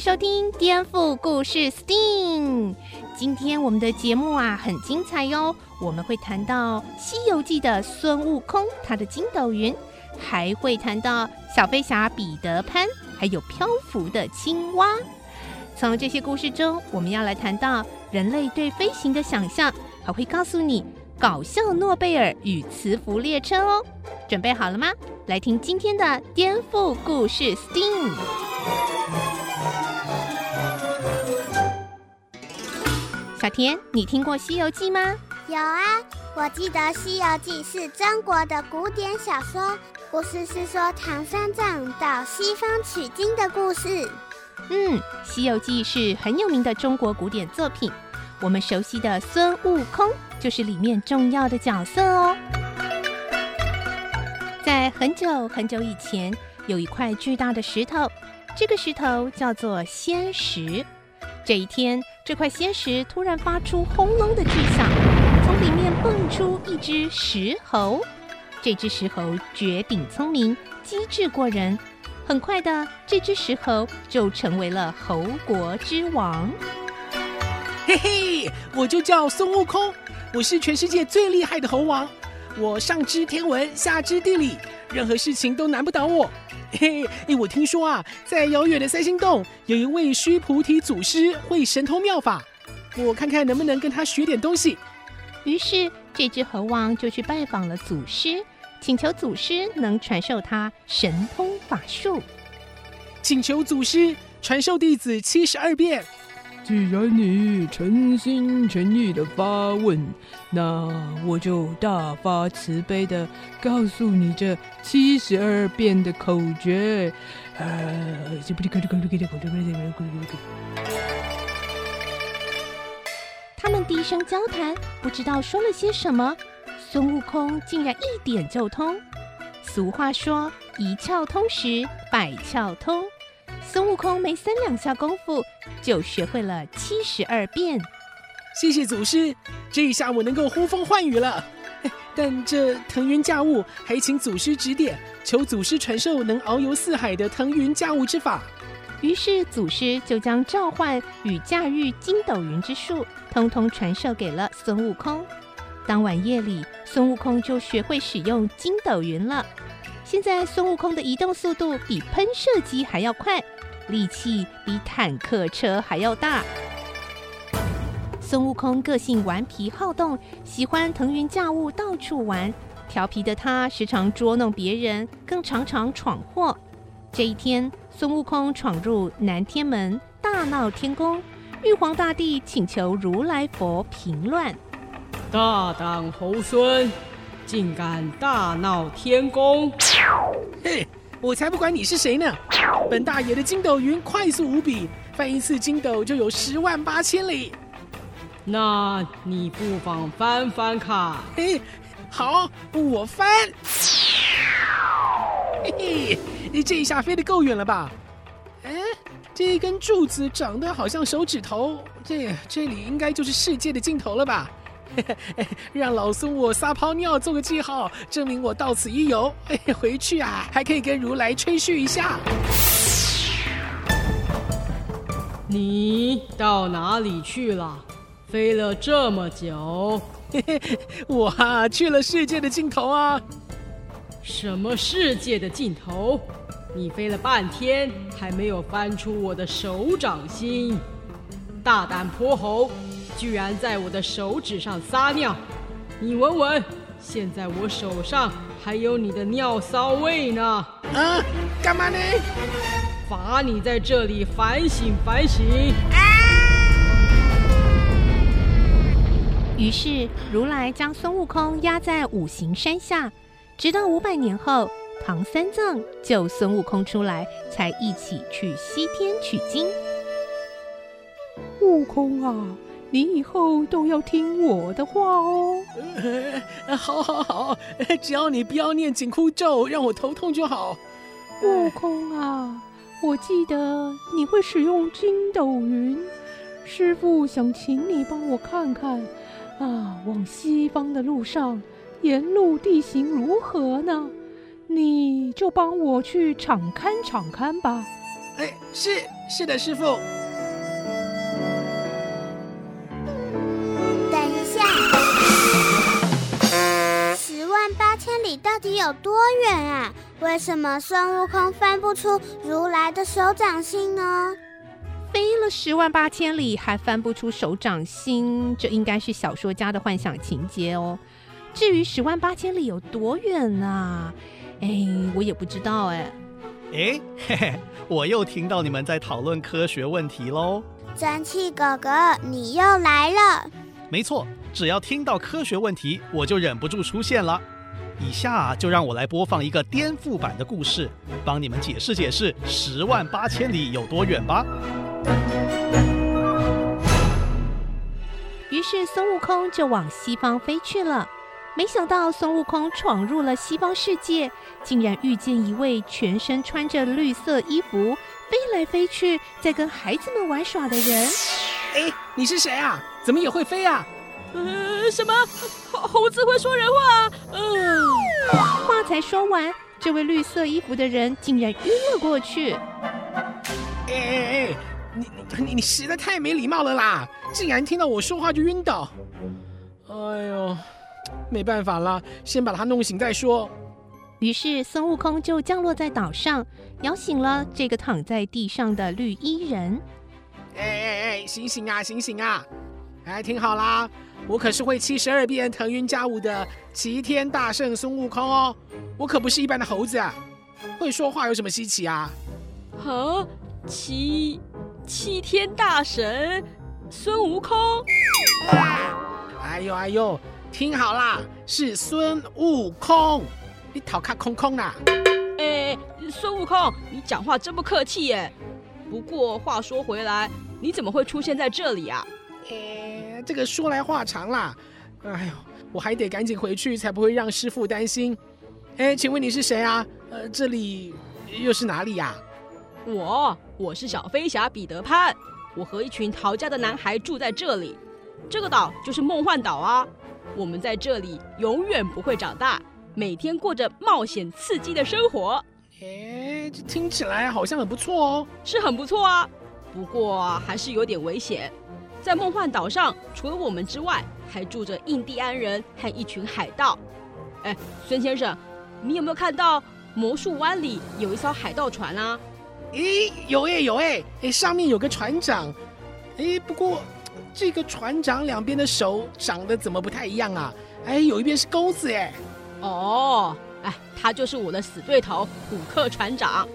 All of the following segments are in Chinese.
收听《颠覆故事 STEAM》。今天我们的节目啊很精彩哟，我们会谈到《西游记》的孙悟空，他的筋斗云，还会谈到小飞侠彼得潘，还有漂浮的青蛙。从这些故事中，我们要来谈到人类对飞行的想象，还会告诉你搞笑诺贝尔与磁浮列车哦。准备好了吗？来听今天的颠覆故事 STEAM。小田，你听过《西游记》吗？有啊，我记得《西游记》是中国的古典小说，故事是说唐三藏到西方取经的故事。嗯，《西游记》是很有名的中国古典作品，我们熟悉的孙悟空就是里面重要的角色哦。在很久很久以前，有一块巨大的石头，这个石头叫做仙石。这一天，这块仙石突然发出轰隆的巨响，从里面蹦出一只石猴。这只石猴绝顶聪明，机智过人。很快的，这只石猴就成为了猴国之王。嘿嘿，我就叫孙悟空，我是全世界最厉害的猴王。我上知天文，下知地理，任何事情都难不倒我。嘿，嘿，我听说啊，在遥远的三星洞有一位须菩提祖师会神通妙法，我看看能不能跟他学点东西。于是，这只猴王就去拜访了祖师，请求祖师能传授他神通法术，请求祖师传授弟子七十二变。既然你诚心诚意的发问，那我就大发慈悲的告诉你这七十二变的口诀。他们低声交谈，不知道说了些什么。孙悟空竟然一点就通。俗话说：“一窍通时，百窍通。”孙悟空没三两下功夫就学会了七十二变。谢谢祖师，这一下我能够呼风唤雨了。但这腾云驾雾，还请祖师指点，求祖师传授能遨游四海的腾云驾雾之法。于是祖师就将召唤与驾驭筋斗云之术，通通传授给了孙悟空。当晚夜里，孙悟空就学会使用筋斗云了。现在孙悟空的移动速度比喷射机还要快。力气比坦克车还要大。孙悟空个性顽皮好动，喜欢腾云驾雾到处玩。调皮的他时常捉弄别人，更常常闯祸。这一天，孙悟空闯入南天门，大闹天宫。玉皇大帝请求如来佛平乱。大胆猴孙，竟敢大闹天宫！嘿。我才不管你是谁呢！本大爷的筋斗云快速无比，翻一次筋斗就有十万八千里。那你不妨翻翻看。嘿，好，我翻。嘿嘿，你这一下飞得够远了吧？哎，这一根柱子长得好像手指头，这这里应该就是世界的尽头了吧？让老孙我撒泡尿做个记号，证明我到此一游。回去啊，还可以跟如来吹嘘一下。你到哪里去了？飞了这么久，我啊去了世界的尽头啊。什么世界的尽头？你飞了半天，还没有翻出我的手掌心，大胆泼猴！居然在我的手指上撒尿，你闻闻，现在我手上还有你的尿骚味呢！啊，干嘛呢？罚你在这里反省反省。啊！于是如来将孙悟空压在五行山下，直到五百年后，唐三藏救孙悟空出来，才一起去西天取经。悟空啊！你以后都要听我的话哦。呃，好，好，好，只要你不要念紧箍咒，让我头痛就好。悟空啊，我记得你会使用筋斗云，师傅想请你帮我看看，啊，往西方的路上，沿路地形如何呢？你就帮我去敞勘敞勘吧。哎，是是的，师父。万八千里到底有多远啊？为什么孙悟空翻不出如来的手掌心呢？飞了十万八千里还翻不出手掌心，这应该是小说家的幻想情节哦。至于十万八千里有多远呢？啊？哎，我也不知道哎。哎，嘿嘿，我又听到你们在讨论科学问题喽。蒸汽哥哥，你又来了。没错，只要听到科学问题，我就忍不住出现了。以下就让我来播放一个颠覆版的故事，帮你们解释解释十万八千里有多远吧。于是孙悟空就往西方飞去了。没想到孙悟空闯入了西方世界，竟然遇见一位全身穿着绿色衣服、飞来飞去，在跟孩子们玩耍的人。哎，你是谁啊？怎么也会飞啊？呃，什么？猴猴子会说人话？嗯、呃。话才说完，这位绿色衣服的人竟然晕了过去。哎哎哎，你你你实在太没礼貌了啦！竟然听到我说话就晕倒。哎呦，没办法了，先把他弄醒再说。于是孙悟空就降落在岛上，摇醒了这个躺在地上的绿衣人。哎哎哎，醒醒啊，醒醒啊！哎，听好啦，我可是会七十二变腾云驾雾的齐天大圣孙悟空哦，我可不是一般的猴子啊！会说话有什么稀奇啊？啊，齐齐天大神孙悟空？哎呦哎呦，听好啦，是孙悟空，你讨卡空空啦！哎，孙悟空，你讲话真不客气耶。不过话说回来，你怎么会出现在这里啊？哎，这个说来话长啦。哎呦，我还得赶紧回去，才不会让师傅担心。哎，请问你是谁啊？呃，这里又是哪里呀？我，我是小飞侠彼得潘。我和一群逃家的男孩住在这里。这个岛就是梦幻岛啊。我们在这里永远不会长大，每天过着冒险刺激的生活。哎，这听起来好像很不错哦。是很不错啊，不过还是有点危险。在梦幻岛上，除了我们之外，还住着印第安人和一群海盗。哎，孙先生，你有没有看到魔术湾里有一艘海盗船啊？咦，有哎有哎，哎，上面有个船长。哎，不过这个船长两边的手长得怎么不太一样啊？哎，有一边是钩子哎。哦。哎，他就是我的死对头虎克船长，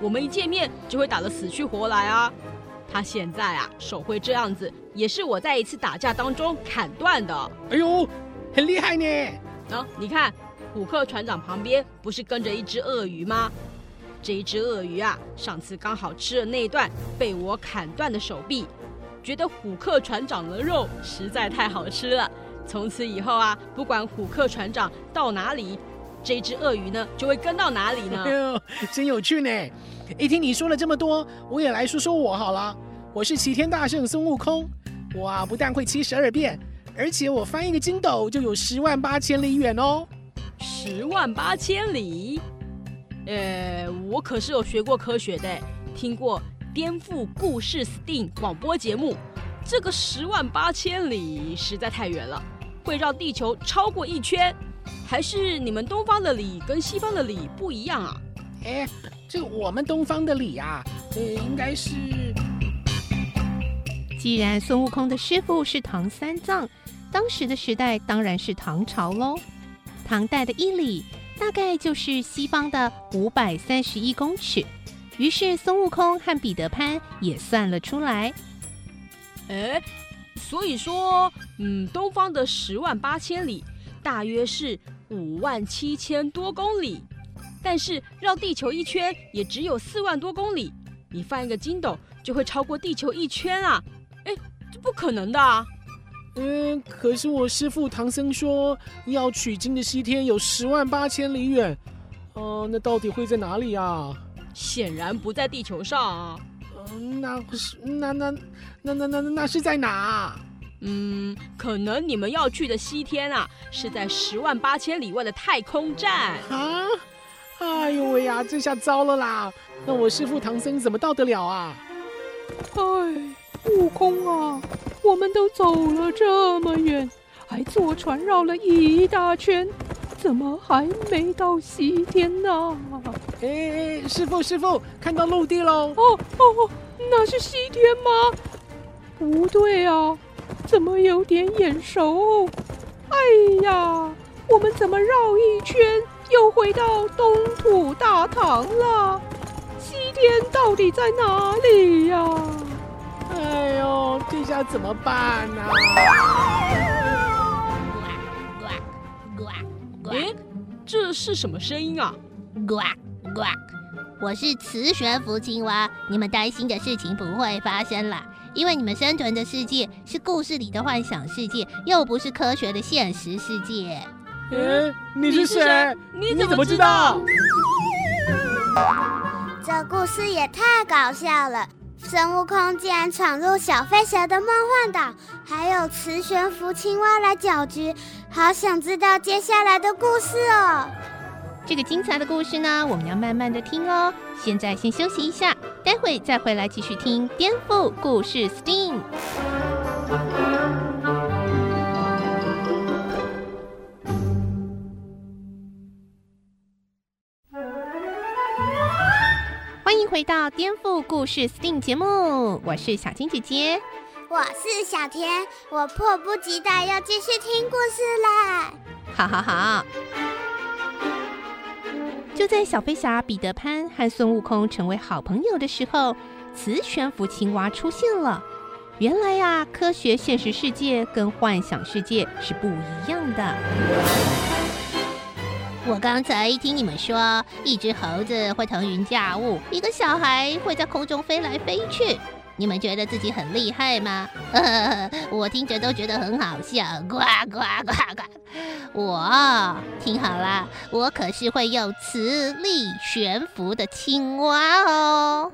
我们一见面就会打得死去活来啊！他现在啊手会这样子，也是我在一次打架当中砍断的。哎呦，很厉害呢！啊，你看虎克船长旁边不是跟着一只鳄鱼吗？这一只鳄鱼啊，上次刚好吃了那段被我砍断的手臂，觉得虎克船长的肉实在太好吃了。从此以后啊，不管虎克船长到哪里。这只鳄鱼呢，就会跟到哪里呢？哎呦，真有趣呢！一听你说了这么多，我也来说说我好了。我是齐天大圣孙悟空，我啊不但会七十二变，而且我翻一个筋斗就有十万八千里远哦。十万八千里？呃，我可是有学过科学的，听过颠覆故事 STEAM 广播节目。这个十万八千里实在太远了，会绕地球超过一圈。还是你们东方的里跟西方的里不一样啊？哎，这我们东方的里啊，呃，应该是……既然孙悟空的师傅是唐三藏，当时的时代当然是唐朝喽。唐代的一里大概就是西方的五百三十一公尺。于是孙悟空和彼得潘也算了出来。哎，所以说，嗯，东方的十万八千里大约是。五万七千多公里，但是绕地球一圈也只有四万多公里。你翻一个筋斗就会超过地球一圈啊！哎，这不可能的啊！嗯，可是我师父唐僧说，要取经的西天有十万八千里远。哦、呃，那到底会在哪里啊？显然不在地球上啊。嗯，那是那那那那那那是在哪？嗯，可能你们要去的西天啊，是在十万八千里外的太空站啊！哎呦喂呀，这下糟了啦！那我师父唐僧怎么到得了啊？哎，悟空啊，我们都走了这么远，还坐船绕了一大圈，怎么还没到西天呢？哎，师父师父，看到陆地喽！哦哦哦，那是西天吗？不对啊。怎么有点眼熟？哎呀，我们怎么绕一圈又回到东土大唐了？西天到底在哪里呀？哎呦，这下怎么办呢？呱呱呱！哎，这是什么声音啊？呱呱！我是磁悬浮青蛙，你们担心的事情不会发生了。因为你们生存的世界是故事里的幻想世界，又不是科学的现实世界。嗯，你是谁？你怎么知道？这故事也太搞笑了！孙悟空竟然闯入小飞侠的梦幻岛，还有磁悬浮青蛙来搅局，好想知道接下来的故事哦。这个精彩的故事呢，我们要慢慢的听哦。现在先休息一下，待会再回来继续听颠覆故事 STEAM。欢迎回到颠覆故事 STEAM 节目，我是小金姐姐，我是小田，我迫不及待要继续听故事啦！好好好。就在小飞侠彼得潘和孙悟空成为好朋友的时候，磁悬浮青蛙出现了。原来呀、科学现实世界跟幻想世界是不一样的。我刚才听你们说，一只猴子会腾云驾雾，一个小孩会在空中飞来飞去。你们觉得自己很厉害吗？我听着都觉得很好笑，呱呱呱呱！我听好了，我可是会用磁力悬浮的青蛙哦。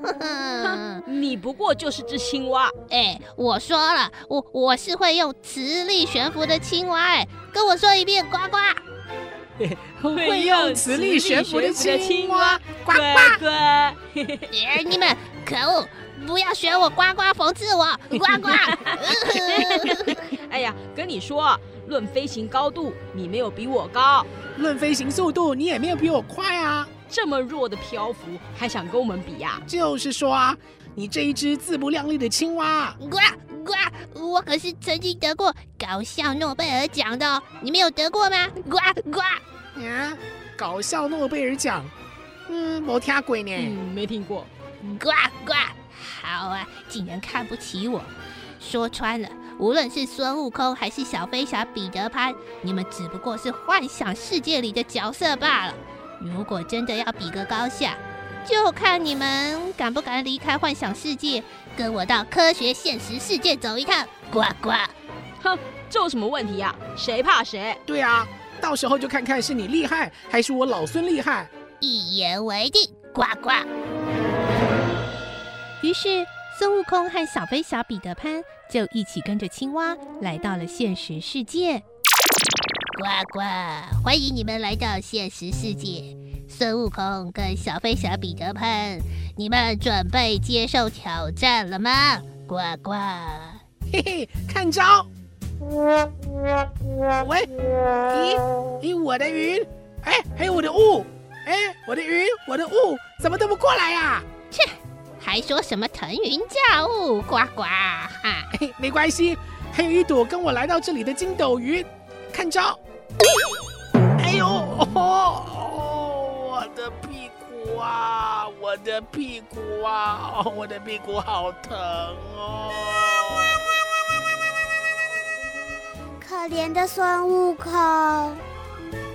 你不过就是只青蛙。哎，我说了，我我是会用磁力悬浮的青蛙。哎，跟我说一遍，呱呱！会用磁力悬浮的青蛙，呱 呱呱！哎，你们可恶！不要学我呱呱讽刺我，呱呱！哎呀，跟你说，论飞行高度，你没有比我高；论飞行速度，你也没有比我快啊！这么弱的漂浮，还想跟我们比呀？就是说啊，你这一只自不量力的青蛙！呱呱！我可是曾经得过搞笑诺贝尔奖的，你没有得过吗？呱呱！啊，搞笑诺贝尔奖？嗯，没听过呢。嗯，没听过。呱呱！好啊，竟然看不起我！说穿了，无论是孙悟空还是小飞侠彼得潘，你们只不过是幻想世界里的角色罢了。如果真的要比个高下，就看你们敢不敢离开幻想世界，跟我到科学现实世界走一趟！呱呱！哼，这有什么问题呀？谁怕谁？对啊，到时候就看看是你厉害，还是我老孙厉害。一言为定！呱呱！于是，孙悟空和小飞侠彼得潘就一起跟着青蛙来到了现实世界。呱呱！欢迎你们来到现实世界。孙悟空跟小飞侠彼得潘，你们准备接受挑战了吗？呱呱！嘿嘿，看招！喂，咦咦，我的云，哎，还有我的雾，哎，我的云，我的雾，怎么都不过来呀、切！还说什么腾云驾雾，呱呱哈！没关系，还有一朵跟我来到这里的筋斗云，看招！哎呦，哦，我的屁股啊，我的屁股啊，我的屁股好疼哦！可怜的孙悟空。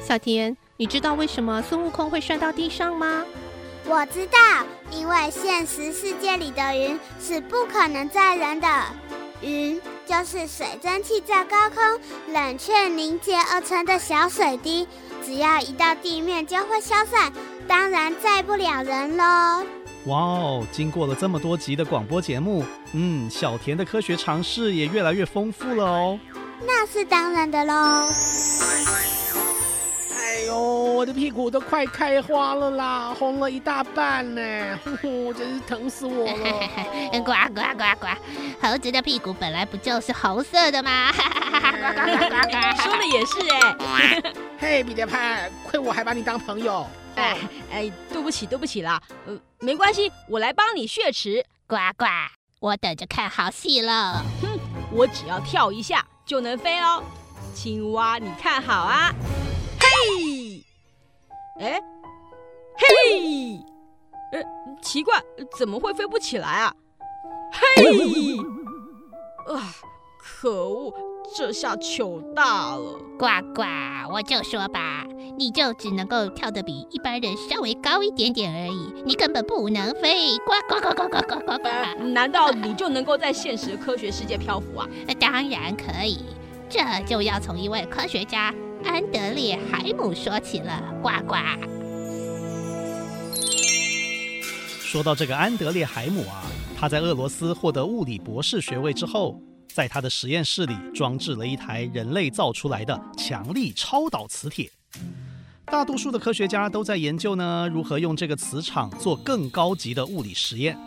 小田，你知道为什么孙悟空会摔到地上吗？我知道，因为现实世界里的云是不可能载人的，云就是水蒸气在高空冷却凝结而成的小水滴，只要一到地面就会消散，当然载不了人喽。哇哦！经过了这么多集的广播节目，嗯，小田的科学常识也越来越丰富了哦。那是当然的喽。哎呦，我的屁股都快开花了啦，红了一大半呢，呼呼，真是疼死我了。呱呱呱呱，猴子的屁股本来不就是红色的吗？说的也是哎。嘿，彼得潘，亏我还把你当朋友。哎哎，对不起对不起啦，呃，没关系，我来帮你血池。呱呱，我等着看好戏了。哼，我只要跳一下就能飞哦。青蛙，你看好啊。嘿，哎，嘿，呃，奇怪，怎么会飞不起来啊？嘿，啊，可恶！这下糗大了！呱呱，我就说吧，你就只能够跳得比一般人稍微高一点点而已，你根本不能飞！呱呱呱呱呱呱呱呱！难道你就能够在现实科学世界漂浮啊？当然可以，这就要从一位科学家安德烈海姆说起了。呱呱。说到这个安德烈海姆啊，他在俄罗斯获得物理博士学位之后。在他的实验室里装置了一台人类造出来的强力超导磁铁。大多数的科学家都在研究呢，如何用这个磁场做更高级的物理实验。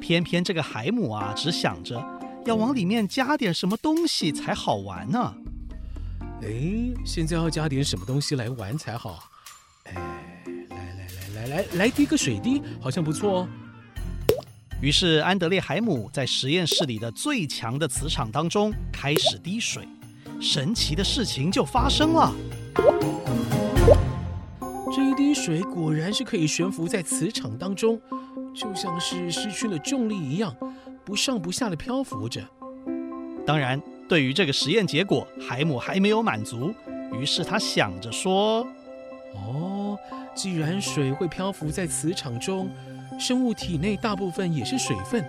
偏偏这个海姆啊，只想着要往里面加点什么东西才好玩呢。哎，现在要加点什么东西来玩才好？哎，来来来来来来滴个水滴，好像不错哦。于是，安德烈海姆在实验室里的最强的磁场当中开始滴水，神奇的事情就发生了。这一滴水果然是可以悬浮在磁场当中，就像是失去了重力一样，不上不下的漂浮着。当然，对于这个实验结果，海姆还没有满足，于是他想着说：“哦，既然水会漂浮在磁场中。”生物体内大部分也是水分，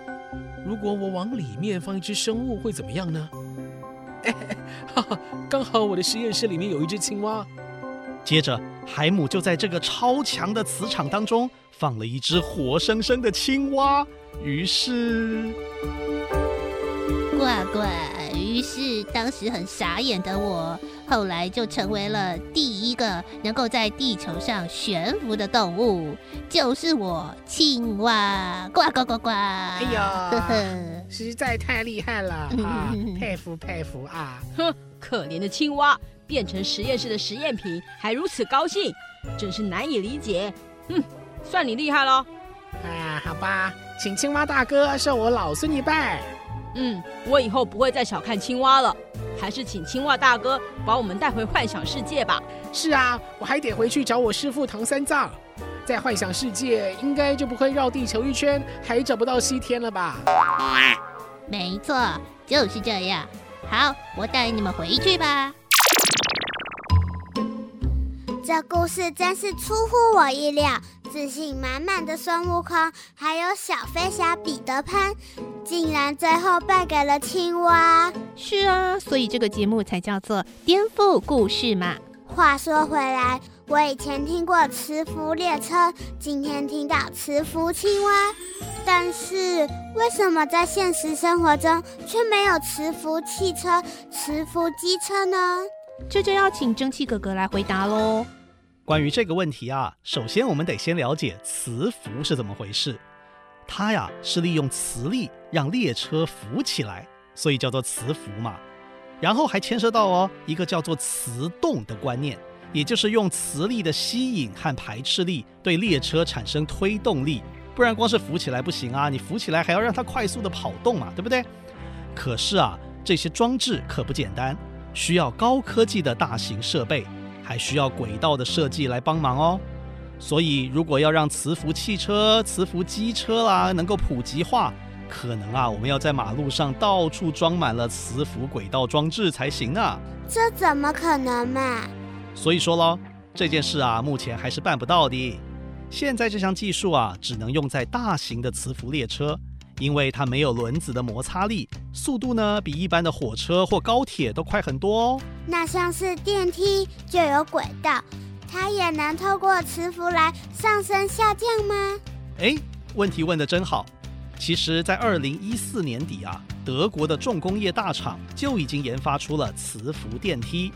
如果我往里面放一只生物，会怎么样呢？哎，哈哈，刚好我的实验室里面有一只青蛙。接着，海姆就在这个超强的磁场当中放了一只活生生的青蛙，于是，呱呱。于是，当时很傻眼的我，后来就成为了第一个能够在地球上悬浮的动物，就是我青蛙，呱呱呱呱！哎呀，呵呵，实在太厉害了啊！佩服佩服啊！哼，可怜的青蛙变成实验室的实验品，还如此高兴，真是难以理解。嗯，算你厉害喽！啊，好吧，请青蛙大哥受我老孙一拜。嗯，我以后不会再小看青蛙了，还是请青蛙大哥把我们带回幻想世界吧。是啊，我还得回去找我师父唐三藏，在幻想世界应该就不会绕地球一圈还找不到西天了吧？没错，就是这样。好，我带你们回去吧。这故事真是出乎我意料。自信满满的孙悟空，还有小飞侠彼得潘，竟然最后败给了青蛙。是啊，所以这个节目才叫做颠覆故事嘛。话说回来，我以前听过磁浮列车，今天听到磁浮青蛙，但是为什么在现实生活中却没有磁浮汽车、磁浮机车呢？这就要请蒸汽哥哥来回答喽。关于这个问题啊，首先我们得先了解磁浮是怎么回事。它呀是利用磁力让列车浮起来，所以叫做磁浮嘛。然后还牵涉到哦一个叫做磁动的观念，也就是用磁力的吸引和排斥力对列车产生推动力。不然光是浮起来不行啊，你浮起来还要让它快速的跑动嘛，对不对？可是啊，这些装置可不简单，需要高科技的大型设备。还需要轨道的设计来帮忙哦，所以如果要让磁浮汽车、磁浮机车啦能够普及化，可能啊我们要在马路上到处装满了磁浮轨道装置才行呢。这怎么可能嘛？所以说喽，这件事啊目前还是办不到的。现在这项技术啊只能用在大型的磁浮列车，因为它没有轮子的摩擦力，速度呢比一般的火车或高铁都快很多哦。那像是电梯就有轨道，它也能透过磁浮来上升下降吗？哎，问题问得真好。其实，在二零一四年底啊，德国的重工业大厂就已经研发出了磁浮电梯。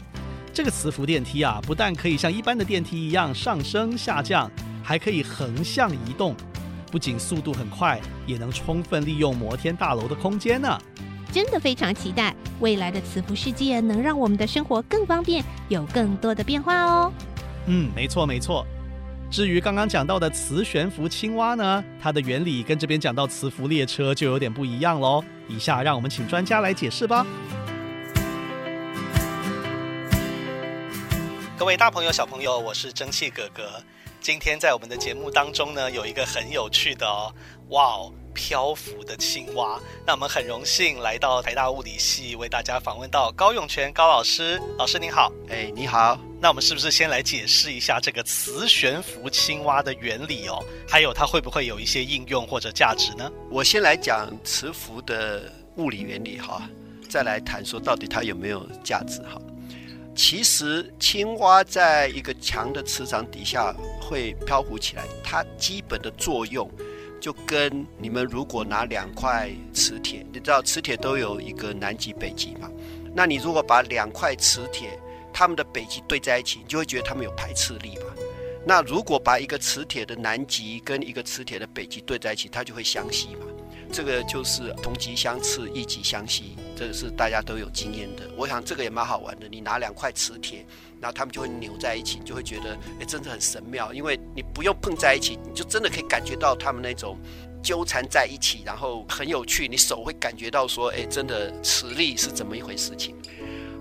这个磁浮电梯啊，不但可以像一般的电梯一样上升下降，还可以横向移动。不仅速度很快，也能充分利用摩天大楼的空间呢。真的非常期待未来的磁浮世界能让我们的生活更方便，有更多的变化哦。嗯，没错没错。至于刚刚讲到的磁悬浮青蛙呢，它的原理跟这边讲到磁浮列车就有点不一样喽。以下让我们请专家来解释吧。各位大朋友、小朋友，我是蒸汽哥哥。今天在我们的节目当中呢，有一个很有趣的哦，哇哦，漂浮的青蛙。那我们很荣幸来到台大物理系，为大家访问到高永泉高老师。老师您好，哎，你好。那我们是不是先来解释一下这个磁悬浮青蛙的原理哦？还有它会不会有一些应用或者价值呢？我先来讲磁浮的物理原理哈，再来谈说到底它有没有价值哈。其实青蛙在一个强的磁场底下会漂浮起来，它基本的作用就跟你们如果拿两块磁铁，你知道磁铁都有一个南极北极嘛？那你如果把两块磁铁，它们的北极对在一起，你就会觉得它们有排斥力嘛？那如果把一个磁铁的南极跟一个磁铁的北极对在一起，它就会相吸嘛？这个就是同极相斥，异极相吸，这个是大家都有经验的。我想这个也蛮好玩的。你拿两块磁铁，然后它们就会扭在一起，你就会觉得哎，真的很神妙。因为你不用碰在一起，你就真的可以感觉到它们那种纠缠在一起，然后很有趣。你手会感觉到说，哎，真的磁力是怎么一回事情。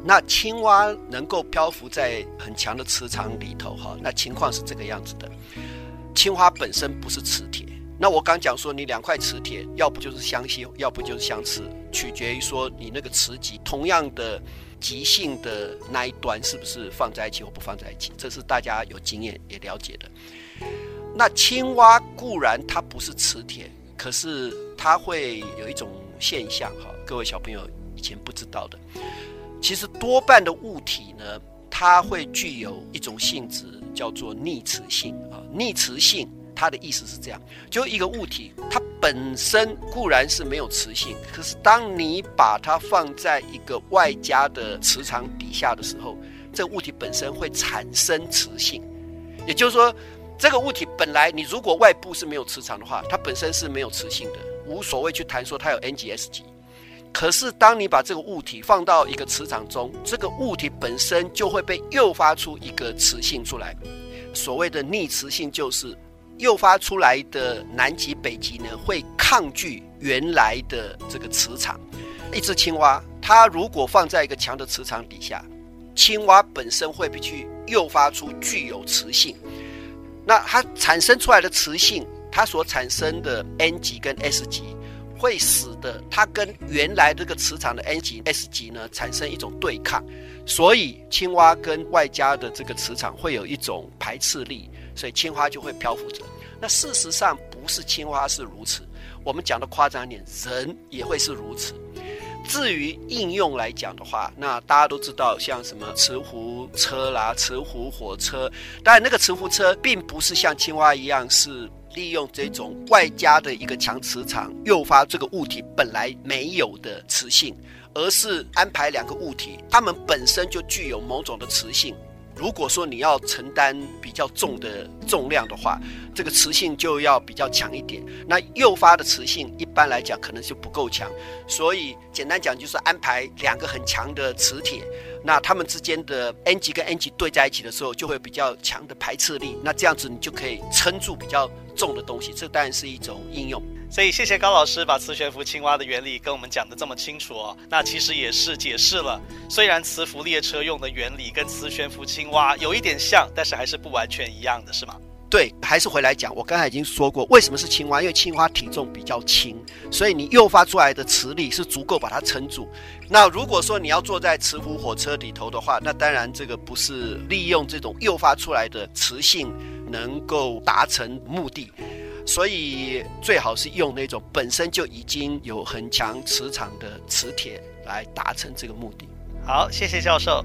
那青蛙能够漂浮在很强的磁场里头，哈，那情况是这个样子的。青蛙本身不是磁铁。那我刚讲说，你两块磁铁，要不就是相吸，要不就是相斥，取决于说你那个磁极同样的极性的那一端是不是放在一起或不放在一起，这是大家有经验也了解的。那青蛙固然它不是磁铁，可是它会有一种现象哈，各位小朋友以前不知道的，其实多半的物体呢，它会具有一种性质叫做逆磁性啊，逆磁性。它的意思是这样，就一个物体，它本身固然是没有磁性，可是当你把它放在一个外加的磁场底下的时候，这个物体本身会产生磁性。也就是说，这个物体本来你如果外部是没有磁场的话，它本身是没有磁性的，无所谓去谈说它有 N G S 级。可是当你把这个物体放到一个磁场中，这个物体本身就会被诱发出一个磁性出来。所谓的逆磁性就是。诱发出来的南极、北极呢，会抗拒原来的这个磁场。一只青蛙，它如果放在一个强的磁场底下，青蛙本身会去诱发出具有磁性。那它产生出来的磁性，它所产生的 N 极跟 S 极，会使得它跟原来这个磁场的 N 极、S 极呢产生一种对抗。所以青蛙跟外加的这个磁场会有一种排斥力。所以青蛙就会漂浮着。那事实上不是青蛙是如此，我们讲的夸张点，人也会是如此。至于应用来讲的话，那大家都知道，像什么磁浮车啦、磁浮火车，当然那个磁浮车并不是像青蛙一样是利用这种外加的一个强磁场诱发这个物体本来没有的磁性，而是安排两个物体，它们本身就具有某种的磁性。如果说你要承担比较重的重量的话，这个磁性就要比较强一点。那诱发的磁性一般来讲可能就不够强，所以简单讲就是安排两个很强的磁铁，那它们之间的 N 极跟 N 极对在一起的时候，就会比较强的排斥力。那这样子你就可以撑住比较重的东西，这当然是一种应用。所以谢谢高老师把磁悬浮青蛙的原理跟我们讲的这么清楚哦。那其实也是解释了，虽然磁浮列车用的原理跟磁悬浮青蛙有一点像，但是还是不完全一样的，是吗？对，还是回来讲，我刚才已经说过，为什么是青蛙？因为青蛙体重比较轻，所以你诱发出来的磁力是足够把它撑住。那如果说你要坐在磁浮火车里头的话，那当然这个不是利用这种诱发出来的磁性能够达成目的。所以最好是用那种本身就已经有很强磁场的磁铁来达成这个目的。好，谢谢教授。